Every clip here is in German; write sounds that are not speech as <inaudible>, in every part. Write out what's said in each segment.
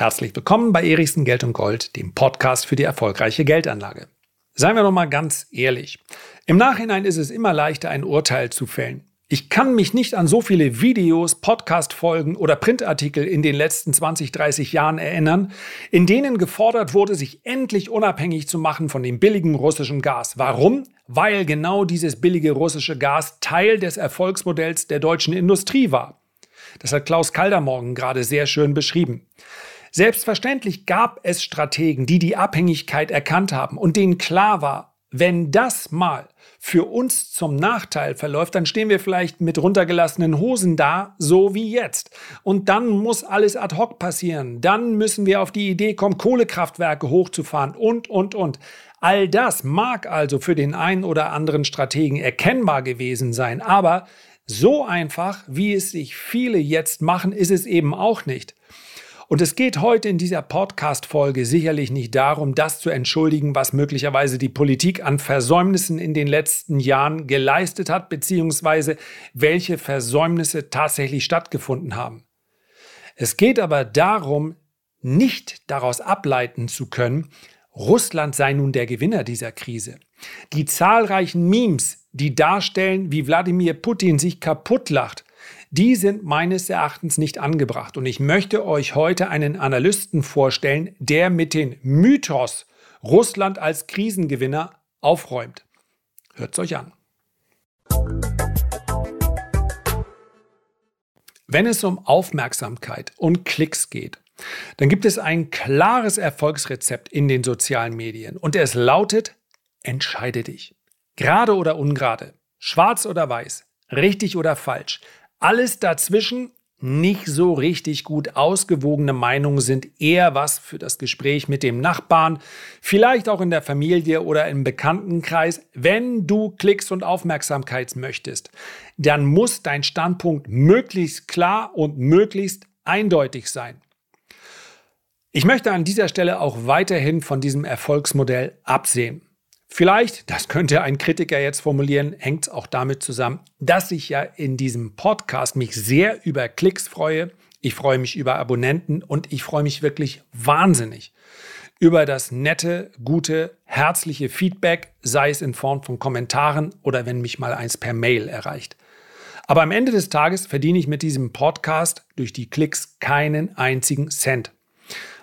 Herzlich willkommen bei Erichsen Geld und Gold, dem Podcast für die erfolgreiche Geldanlage. Seien wir doch mal ganz ehrlich. Im Nachhinein ist es immer leichter, ein Urteil zu fällen. Ich kann mich nicht an so viele Videos, Podcast-Folgen oder Printartikel in den letzten 20, 30 Jahren erinnern, in denen gefordert wurde, sich endlich unabhängig zu machen von dem billigen russischen Gas. Warum? Weil genau dieses billige russische Gas Teil des Erfolgsmodells der deutschen Industrie war. Das hat Klaus Kaldermorgen gerade sehr schön beschrieben. Selbstverständlich gab es Strategen, die die Abhängigkeit erkannt haben und denen klar war, wenn das mal für uns zum Nachteil verläuft, dann stehen wir vielleicht mit runtergelassenen Hosen da, so wie jetzt. Und dann muss alles ad hoc passieren. Dann müssen wir auf die Idee kommen, Kohlekraftwerke hochzufahren und, und, und. All das mag also für den einen oder anderen Strategen erkennbar gewesen sein, aber so einfach, wie es sich viele jetzt machen, ist es eben auch nicht. Und es geht heute in dieser Podcast-Folge sicherlich nicht darum, das zu entschuldigen, was möglicherweise die Politik an Versäumnissen in den letzten Jahren geleistet hat, beziehungsweise welche Versäumnisse tatsächlich stattgefunden haben. Es geht aber darum, nicht daraus ableiten zu können, Russland sei nun der Gewinner dieser Krise. Die zahlreichen Memes, die darstellen, wie Wladimir Putin sich kaputtlacht, die sind meines Erachtens nicht angebracht. Und ich möchte euch heute einen Analysten vorstellen, der mit dem Mythos Russland als Krisengewinner aufräumt. Hört es euch an. Wenn es um Aufmerksamkeit und Klicks geht, dann gibt es ein klares Erfolgsrezept in den sozialen Medien und es lautet, entscheide dich. Gerade oder ungerade, schwarz oder weiß, richtig oder falsch, alles dazwischen nicht so richtig gut ausgewogene Meinungen sind eher was für das Gespräch mit dem Nachbarn, vielleicht auch in der Familie oder im Bekanntenkreis. Wenn du Klicks und Aufmerksamkeit möchtest, dann muss dein Standpunkt möglichst klar und möglichst eindeutig sein. Ich möchte an dieser Stelle auch weiterhin von diesem Erfolgsmodell absehen. Vielleicht, das könnte ein Kritiker jetzt formulieren, hängt es auch damit zusammen, dass ich ja in diesem Podcast mich sehr über Klicks freue. Ich freue mich über Abonnenten und ich freue mich wirklich wahnsinnig über das nette, gute, herzliche Feedback, sei es in Form von Kommentaren oder wenn mich mal eins per Mail erreicht. Aber am Ende des Tages verdiene ich mit diesem Podcast durch die Klicks keinen einzigen Cent.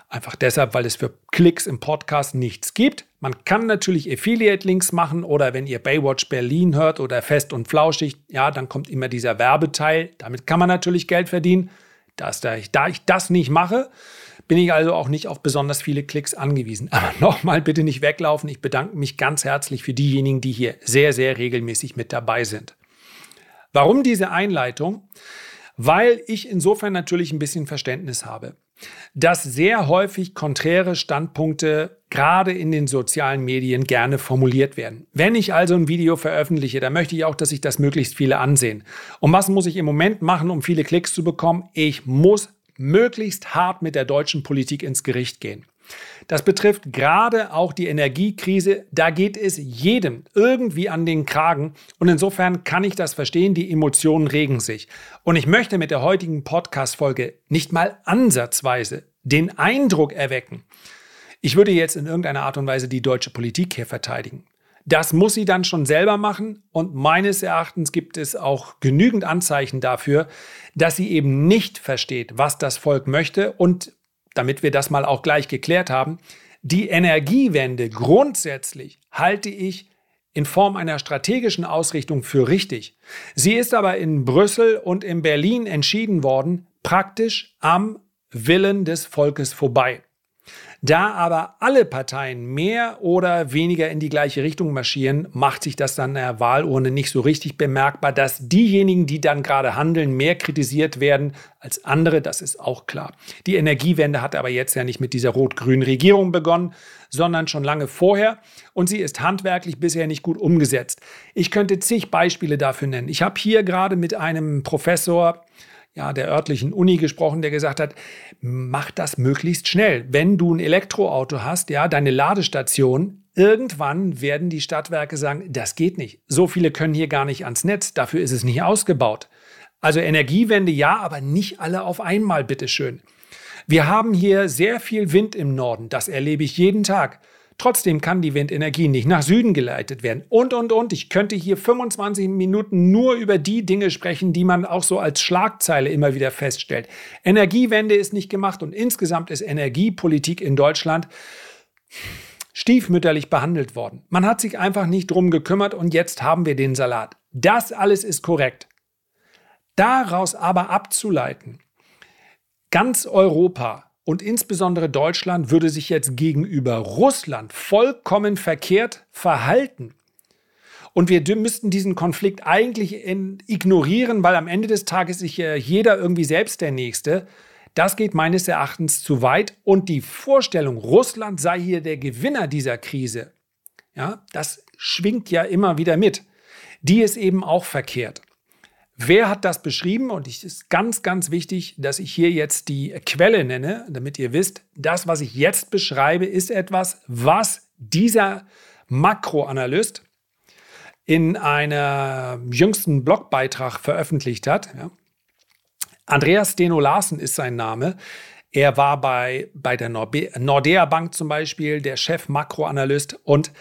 Einfach deshalb, weil es für Klicks im Podcast nichts gibt. Man kann natürlich Affiliate-Links machen oder wenn ihr Baywatch Berlin hört oder Fest und Flauschig, ja, dann kommt immer dieser Werbeteil. Damit kann man natürlich Geld verdienen. Das, da, ich, da ich das nicht mache, bin ich also auch nicht auf besonders viele Klicks angewiesen. Aber <laughs> nochmal bitte nicht weglaufen. Ich bedanke mich ganz herzlich für diejenigen, die hier sehr, sehr regelmäßig mit dabei sind. Warum diese Einleitung? Weil ich insofern natürlich ein bisschen Verständnis habe dass sehr häufig konträre Standpunkte gerade in den sozialen Medien gerne formuliert werden. Wenn ich also ein Video veröffentliche, dann möchte ich auch, dass sich das möglichst viele ansehen. Und was muss ich im Moment machen, um viele Klicks zu bekommen? Ich muss möglichst hart mit der deutschen Politik ins Gericht gehen. Das betrifft gerade auch die Energiekrise. Da geht es jedem irgendwie an den Kragen. Und insofern kann ich das verstehen. Die Emotionen regen sich. Und ich möchte mit der heutigen Podcast-Folge nicht mal ansatzweise den Eindruck erwecken, ich würde jetzt in irgendeiner Art und Weise die deutsche Politik hier verteidigen. Das muss sie dann schon selber machen und meines Erachtens gibt es auch genügend Anzeichen dafür, dass sie eben nicht versteht, was das Volk möchte und damit wir das mal auch gleich geklärt haben, die Energiewende grundsätzlich halte ich in Form einer strategischen Ausrichtung für richtig. Sie ist aber in Brüssel und in Berlin entschieden worden, praktisch am Willen des Volkes vorbei. Da aber alle Parteien mehr oder weniger in die gleiche Richtung marschieren, macht sich das dann in der Wahlurne nicht so richtig bemerkbar, dass diejenigen, die dann gerade handeln, mehr kritisiert werden als andere, das ist auch klar. Die Energiewende hat aber jetzt ja nicht mit dieser rot-grünen Regierung begonnen, sondern schon lange vorher und sie ist handwerklich bisher nicht gut umgesetzt. Ich könnte zig Beispiele dafür nennen. Ich habe hier gerade mit einem Professor ja, der örtlichen Uni gesprochen, der gesagt hat, mach das möglichst schnell. Wenn du ein Elektroauto hast, ja, deine Ladestation, irgendwann werden die Stadtwerke sagen, das geht nicht. So viele können hier gar nicht ans Netz, dafür ist es nicht ausgebaut. Also Energiewende ja, aber nicht alle auf einmal, bitteschön. Wir haben hier sehr viel Wind im Norden, das erlebe ich jeden Tag. Trotzdem kann die Windenergie nicht nach Süden geleitet werden. Und, und, und. Ich könnte hier 25 Minuten nur über die Dinge sprechen, die man auch so als Schlagzeile immer wieder feststellt. Energiewende ist nicht gemacht und insgesamt ist Energiepolitik in Deutschland stiefmütterlich behandelt worden. Man hat sich einfach nicht drum gekümmert und jetzt haben wir den Salat. Das alles ist korrekt. Daraus aber abzuleiten, ganz Europa und insbesondere Deutschland würde sich jetzt gegenüber Russland vollkommen verkehrt verhalten. Und wir müssten diesen Konflikt eigentlich ignorieren, weil am Ende des Tages ja jeder irgendwie selbst der Nächste. Das geht meines Erachtens zu weit. Und die Vorstellung, Russland sei hier der Gewinner dieser Krise, ja, das schwingt ja immer wieder mit. Die ist eben auch verkehrt. Wer hat das beschrieben? Und es ist ganz, ganz wichtig, dass ich hier jetzt die Quelle nenne, damit ihr wisst, das, was ich jetzt beschreibe, ist etwas, was dieser Makroanalyst in einem jüngsten Blogbeitrag veröffentlicht hat. Ja. Andreas Steno Larsen ist sein Name. Er war bei, bei der Nordea Bank zum Beispiel der Chef Makroanalyst und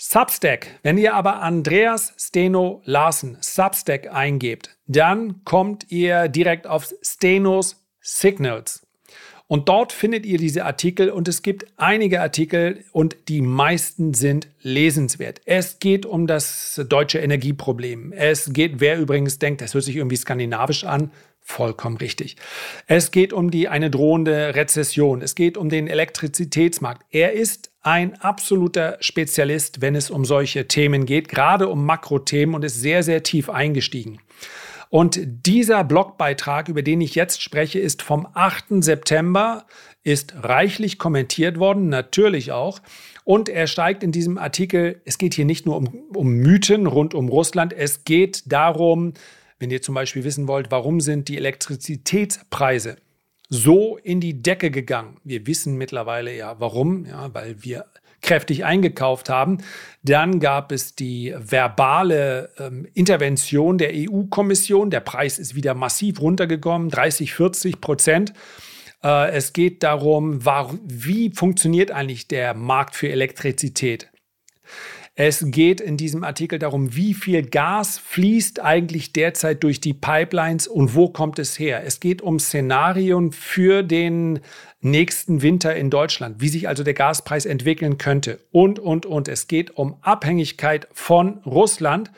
Substack. Wenn ihr aber Andreas Steno Larsen Substack eingebt, dann kommt ihr direkt auf Stenos Signals. Und dort findet ihr diese Artikel und es gibt einige Artikel und die meisten sind lesenswert. Es geht um das deutsche Energieproblem. Es geht, wer übrigens denkt, das hört sich irgendwie skandinavisch an, vollkommen richtig. Es geht um die eine drohende Rezession. Es geht um den Elektrizitätsmarkt. Er ist ein absoluter Spezialist, wenn es um solche Themen geht, gerade um Makrothemen und ist sehr, sehr tief eingestiegen. Und dieser Blogbeitrag, über den ich jetzt spreche, ist vom 8. September, ist reichlich kommentiert worden, natürlich auch. Und er steigt in diesem Artikel, es geht hier nicht nur um, um Mythen rund um Russland, es geht darum, wenn ihr zum Beispiel wissen wollt, warum sind die Elektrizitätspreise so in die Decke gegangen. Wir wissen mittlerweile ja warum, ja, weil wir kräftig eingekauft haben. Dann gab es die verbale ähm, Intervention der EU-Kommission. Der Preis ist wieder massiv runtergekommen, 30, 40 Prozent. Äh, es geht darum, war, wie funktioniert eigentlich der Markt für Elektrizität? Es geht in diesem Artikel darum, wie viel Gas fließt eigentlich derzeit durch die Pipelines und wo kommt es her. Es geht um Szenarien für den nächsten Winter in Deutschland, wie sich also der Gaspreis entwickeln könnte und, und, und. Es geht um Abhängigkeit von Russland.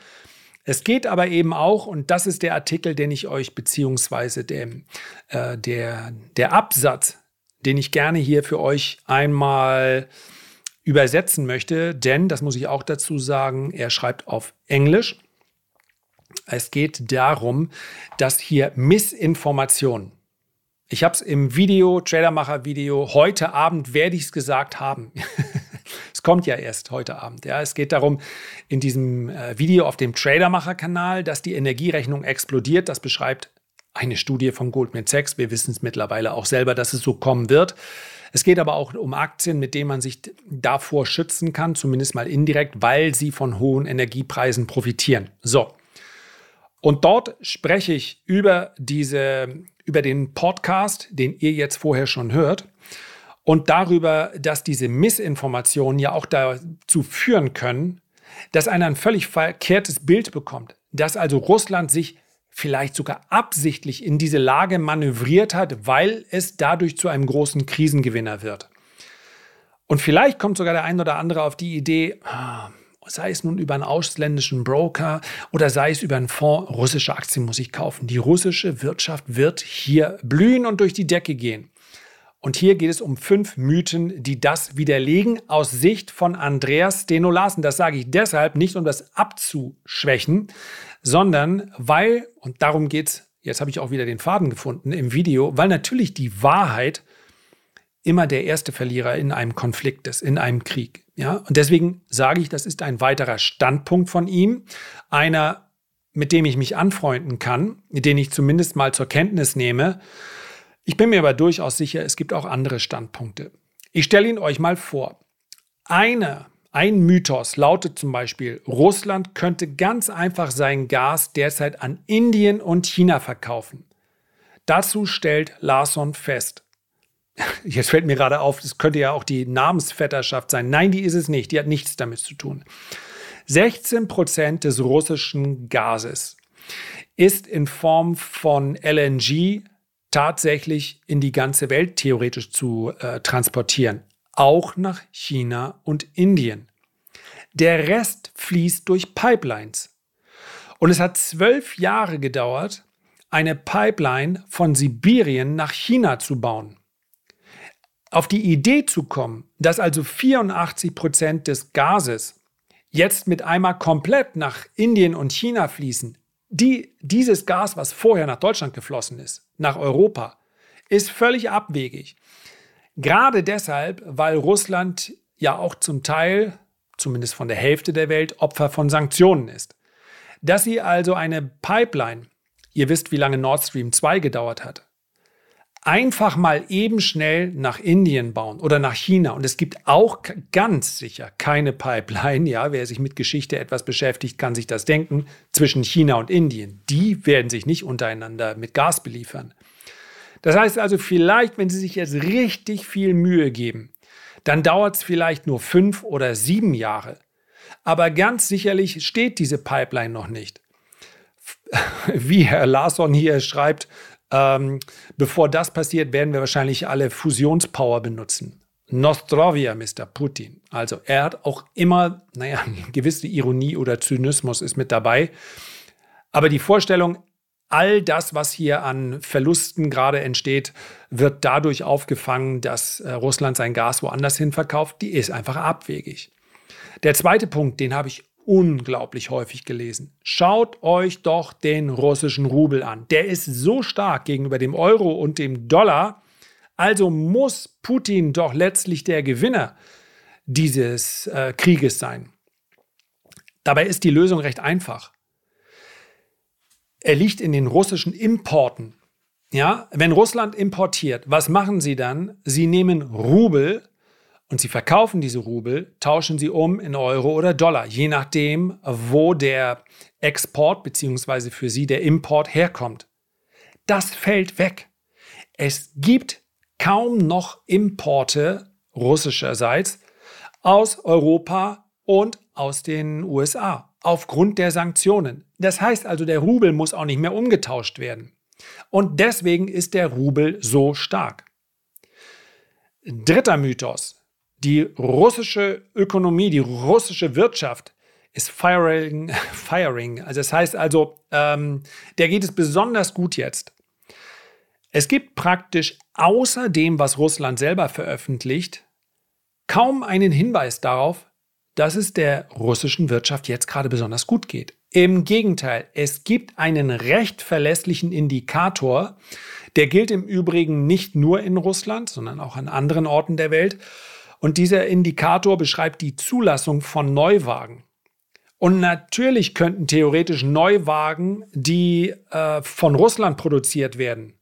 Es geht aber eben auch, und das ist der Artikel, den ich euch, beziehungsweise dem, äh, der, der Absatz, den ich gerne hier für euch einmal übersetzen möchte, denn, das muss ich auch dazu sagen, er schreibt auf Englisch. Es geht darum, dass hier Missinformation, ich habe es im Video, Tradermacher-Video, heute Abend werde ich es gesagt haben. <laughs> es kommt ja erst heute Abend. Ja. Es geht darum, in diesem äh, Video auf dem Tradermacher-Kanal, dass die Energierechnung explodiert. Das beschreibt eine Studie von Goldman Sachs. Wir wissen es mittlerweile auch selber, dass es so kommen wird. Es geht aber auch um Aktien, mit denen man sich davor schützen kann, zumindest mal indirekt, weil sie von hohen Energiepreisen profitieren. So. Und dort spreche ich über diese, über den Podcast, den ihr jetzt vorher schon hört. Und darüber, dass diese Missinformationen ja auch dazu führen können, dass einer ein völlig verkehrtes Bild bekommt. Dass also Russland sich vielleicht sogar absichtlich in diese Lage manövriert hat, weil es dadurch zu einem großen Krisengewinner wird. Und vielleicht kommt sogar der ein oder andere auf die Idee, ah, sei es nun über einen ausländischen Broker oder sei es über einen Fonds, russische Aktien muss ich kaufen. Die russische Wirtschaft wird hier blühen und durch die Decke gehen. Und hier geht es um fünf Mythen, die das widerlegen aus Sicht von Andreas Steno-Larsen. Das sage ich deshalb nicht, um das abzuschwächen, sondern weil, und darum geht es, jetzt habe ich auch wieder den Faden gefunden im Video, weil natürlich die Wahrheit immer der erste Verlierer in einem Konflikt ist, in einem Krieg. Ja? Und deswegen sage ich, das ist ein weiterer Standpunkt von ihm, einer, mit dem ich mich anfreunden kann, den ich zumindest mal zur Kenntnis nehme. Ich bin mir aber durchaus sicher, es gibt auch andere Standpunkte. Ich stelle ihn euch mal vor. Einer ein Mythos lautet zum Beispiel, Russland könnte ganz einfach sein Gas derzeit an Indien und China verkaufen. Dazu stellt Larson fest, <laughs> jetzt fällt mir gerade auf, es könnte ja auch die Namensvetterschaft sein. Nein, die ist es nicht. Die hat nichts damit zu tun. 16 Prozent des russischen Gases ist in Form von LNG tatsächlich in die ganze Welt theoretisch zu äh, transportieren, auch nach China und Indien. Der Rest fließt durch Pipelines. Und es hat zwölf Jahre gedauert, eine Pipeline von Sibirien nach China zu bauen. Auf die Idee zu kommen, dass also 84 Prozent des Gases jetzt mit einmal komplett nach Indien und China fließen, die, dieses Gas, was vorher nach Deutschland geflossen ist, nach Europa, ist völlig abwegig. Gerade deshalb, weil Russland ja auch zum Teil, zumindest von der Hälfte der Welt, Opfer von Sanktionen ist. Dass sie also eine Pipeline, ihr wisst, wie lange Nord Stream 2 gedauert hat, einfach mal eben schnell nach Indien bauen oder nach China. Und es gibt auch ganz sicher keine Pipeline, ja, wer sich mit Geschichte etwas beschäftigt, kann sich das denken, zwischen China und Indien. Die werden sich nicht untereinander mit Gas beliefern. Das heißt also, vielleicht, wenn Sie sich jetzt richtig viel Mühe geben, dann dauert es vielleicht nur fünf oder sieben Jahre. Aber ganz sicherlich steht diese Pipeline noch nicht. <laughs> Wie Herr Larsson hier schreibt, ähm, bevor das passiert, werden wir wahrscheinlich alle Fusionspower benutzen. Nostrovia, Mr. Putin. Also er hat auch immer, naja, eine <laughs> gewisse Ironie oder Zynismus ist mit dabei. Aber die Vorstellung, all das, was hier an Verlusten gerade entsteht, wird dadurch aufgefangen, dass äh, Russland sein Gas woanders hin verkauft, die ist einfach abwegig. Der zweite Punkt, den habe ich unglaublich häufig gelesen. Schaut euch doch den russischen Rubel an. Der ist so stark gegenüber dem Euro und dem Dollar. Also muss Putin doch letztlich der Gewinner dieses äh, Krieges sein. Dabei ist die Lösung recht einfach. Er liegt in den russischen Importen. Ja, wenn Russland importiert, was machen sie dann? Sie nehmen Rubel und Sie verkaufen diese Rubel, tauschen sie um in Euro oder Dollar, je nachdem, wo der Export bzw. für Sie der Import herkommt. Das fällt weg. Es gibt kaum noch Importe russischerseits aus Europa und aus den USA aufgrund der Sanktionen. Das heißt also, der Rubel muss auch nicht mehr umgetauscht werden. Und deswegen ist der Rubel so stark. Dritter Mythos. Die russische Ökonomie, die russische Wirtschaft ist firing, <laughs> firing. Also das heißt also, ähm, der geht es besonders gut jetzt. Es gibt praktisch außer dem, was Russland selber veröffentlicht, kaum einen Hinweis darauf, dass es der russischen Wirtschaft jetzt gerade besonders gut geht. Im Gegenteil, es gibt einen recht verlässlichen Indikator, der gilt im Übrigen nicht nur in Russland, sondern auch an anderen Orten der Welt. Und dieser Indikator beschreibt die Zulassung von Neuwagen. Und natürlich könnten theoretisch Neuwagen, die äh, von Russland produziert werden,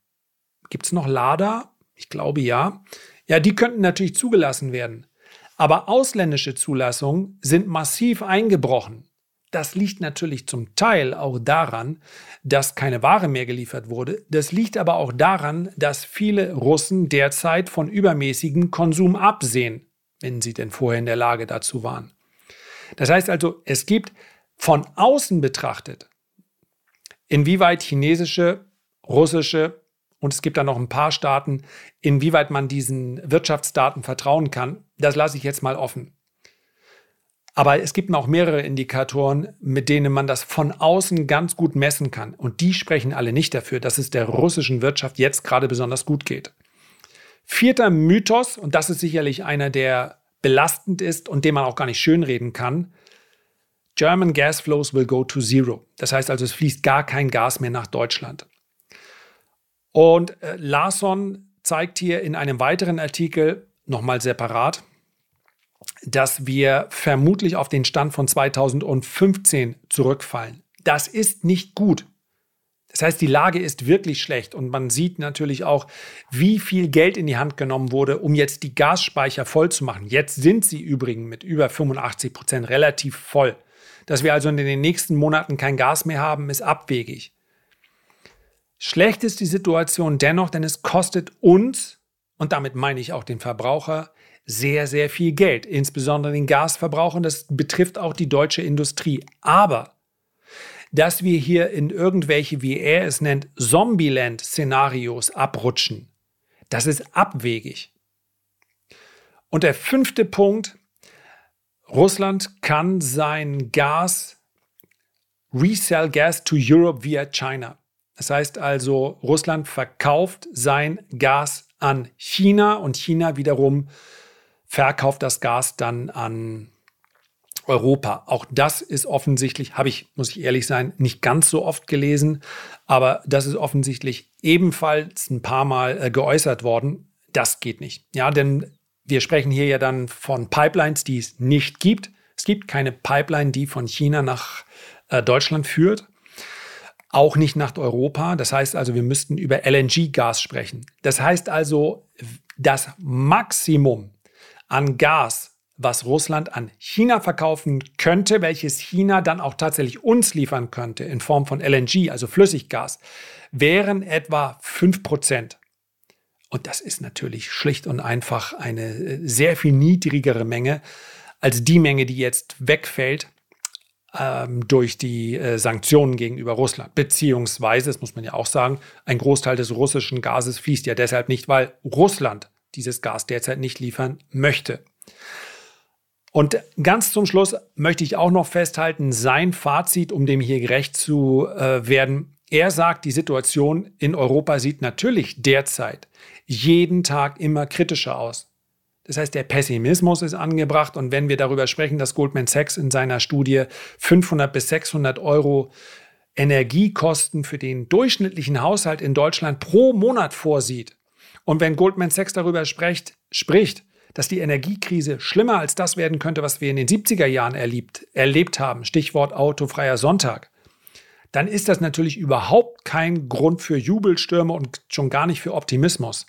gibt es noch Lada? Ich glaube ja. Ja, die könnten natürlich zugelassen werden. Aber ausländische Zulassungen sind massiv eingebrochen. Das liegt natürlich zum Teil auch daran, dass keine Ware mehr geliefert wurde. Das liegt aber auch daran, dass viele Russen derzeit von übermäßigem Konsum absehen wenn sie denn vorher in der Lage dazu waren. Das heißt also, es gibt von außen betrachtet, inwieweit chinesische, russische und es gibt da noch ein paar Staaten, inwieweit man diesen Wirtschaftsdaten vertrauen kann, das lasse ich jetzt mal offen. Aber es gibt noch mehrere Indikatoren, mit denen man das von außen ganz gut messen kann. Und die sprechen alle nicht dafür, dass es der russischen Wirtschaft jetzt gerade besonders gut geht. Vierter Mythos, und das ist sicherlich einer, der belastend ist und den man auch gar nicht schönreden kann. German gas flows will go to zero. Das heißt also, es fließt gar kein Gas mehr nach Deutschland. Und äh, Larsson zeigt hier in einem weiteren Artikel nochmal separat, dass wir vermutlich auf den Stand von 2015 zurückfallen. Das ist nicht gut. Das heißt, die Lage ist wirklich schlecht und man sieht natürlich auch, wie viel Geld in die Hand genommen wurde, um jetzt die Gasspeicher voll zu machen. Jetzt sind sie übrigens mit über 85 Prozent relativ voll. Dass wir also in den nächsten Monaten kein Gas mehr haben, ist abwegig. Schlecht ist die Situation dennoch, denn es kostet uns und damit meine ich auch den Verbraucher, sehr, sehr viel Geld, insbesondere den Gasverbrauch und das betrifft auch die deutsche Industrie. Aber dass wir hier in irgendwelche, wie er es nennt, Zombieland-Szenarios abrutschen, das ist abwegig. Und der fünfte Punkt, Russland kann sein Gas resell gas to Europe via China. Das heißt also, Russland verkauft sein Gas an China und China wiederum verkauft das Gas dann an Europa. Auch das ist offensichtlich, habe ich, muss ich ehrlich sein, nicht ganz so oft gelesen, aber das ist offensichtlich ebenfalls ein paar Mal äh, geäußert worden. Das geht nicht. Ja, denn wir sprechen hier ja dann von Pipelines, die es nicht gibt. Es gibt keine Pipeline, die von China nach äh, Deutschland führt. Auch nicht nach Europa. Das heißt also, wir müssten über LNG-Gas sprechen. Das heißt also, das Maximum an Gas, was Russland an China verkaufen könnte, welches China dann auch tatsächlich uns liefern könnte in Form von LNG, also Flüssiggas, wären etwa 5 Prozent. Und das ist natürlich schlicht und einfach eine äh, sehr viel niedrigere Menge als die Menge, die jetzt wegfällt ähm, durch die äh, Sanktionen gegenüber Russland. Beziehungsweise, das muss man ja auch sagen, ein Großteil des russischen Gases fließt ja deshalb nicht, weil Russland dieses Gas derzeit nicht liefern möchte. Und ganz zum Schluss möchte ich auch noch festhalten, sein Fazit, um dem hier gerecht zu äh, werden. Er sagt, die Situation in Europa sieht natürlich derzeit jeden Tag immer kritischer aus. Das heißt, der Pessimismus ist angebracht. Und wenn wir darüber sprechen, dass Goldman Sachs in seiner Studie 500 bis 600 Euro Energiekosten für den durchschnittlichen Haushalt in Deutschland pro Monat vorsieht, und wenn Goldman Sachs darüber spricht, spricht, dass die Energiekrise schlimmer als das werden könnte, was wir in den 70er Jahren erlebt, erlebt haben, Stichwort autofreier Sonntag, dann ist das natürlich überhaupt kein Grund für Jubelstürme und schon gar nicht für Optimismus.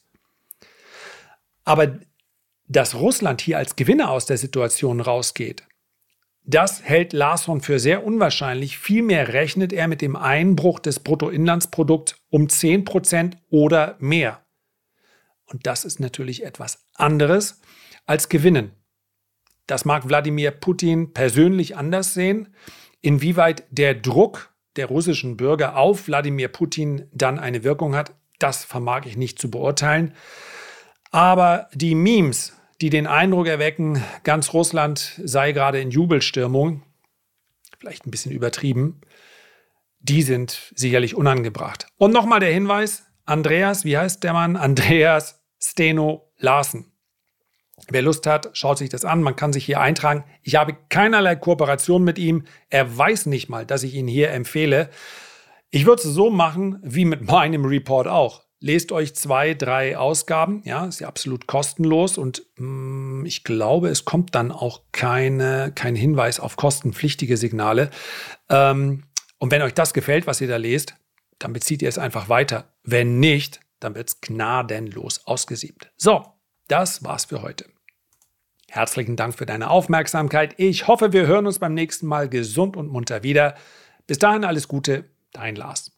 Aber dass Russland hier als Gewinner aus der Situation rausgeht, das hält Larsson für sehr unwahrscheinlich. Vielmehr rechnet er mit dem Einbruch des Bruttoinlandsprodukts um 10 Prozent oder mehr. Und das ist natürlich etwas anderes als Gewinnen. Das mag Wladimir Putin persönlich anders sehen. Inwieweit der Druck der russischen Bürger auf Wladimir Putin dann eine Wirkung hat, das vermag ich nicht zu beurteilen. Aber die Memes, die den Eindruck erwecken, ganz Russland sei gerade in Jubelstürmung, vielleicht ein bisschen übertrieben, die sind sicherlich unangebracht. Und nochmal der Hinweis, Andreas, wie heißt der Mann? Andreas Steno Larsen. Wer Lust hat, schaut sich das an. Man kann sich hier eintragen. Ich habe keinerlei Kooperation mit ihm. Er weiß nicht mal, dass ich ihn hier empfehle. Ich würde es so machen wie mit <laughs> meinem Report auch lest euch zwei, drei Ausgaben. Ja, ist ja absolut kostenlos und mh, mm, ich glaube, es kommt dann auch keine, kein Hinweis auf kostenpflichtige Signale. Ähm, und wenn euch das gefällt, was ihr da lest, dann bezieht ihr es einfach weiter. Wenn nicht, dann wird es gnadenlos ausgesiebt. So, das war's für heute. Herzlichen Dank für deine Aufmerksamkeit. Ich hoffe, wir hören uns beim nächsten Mal gesund und munter wieder. Bis dahin alles Gute, dein Lars.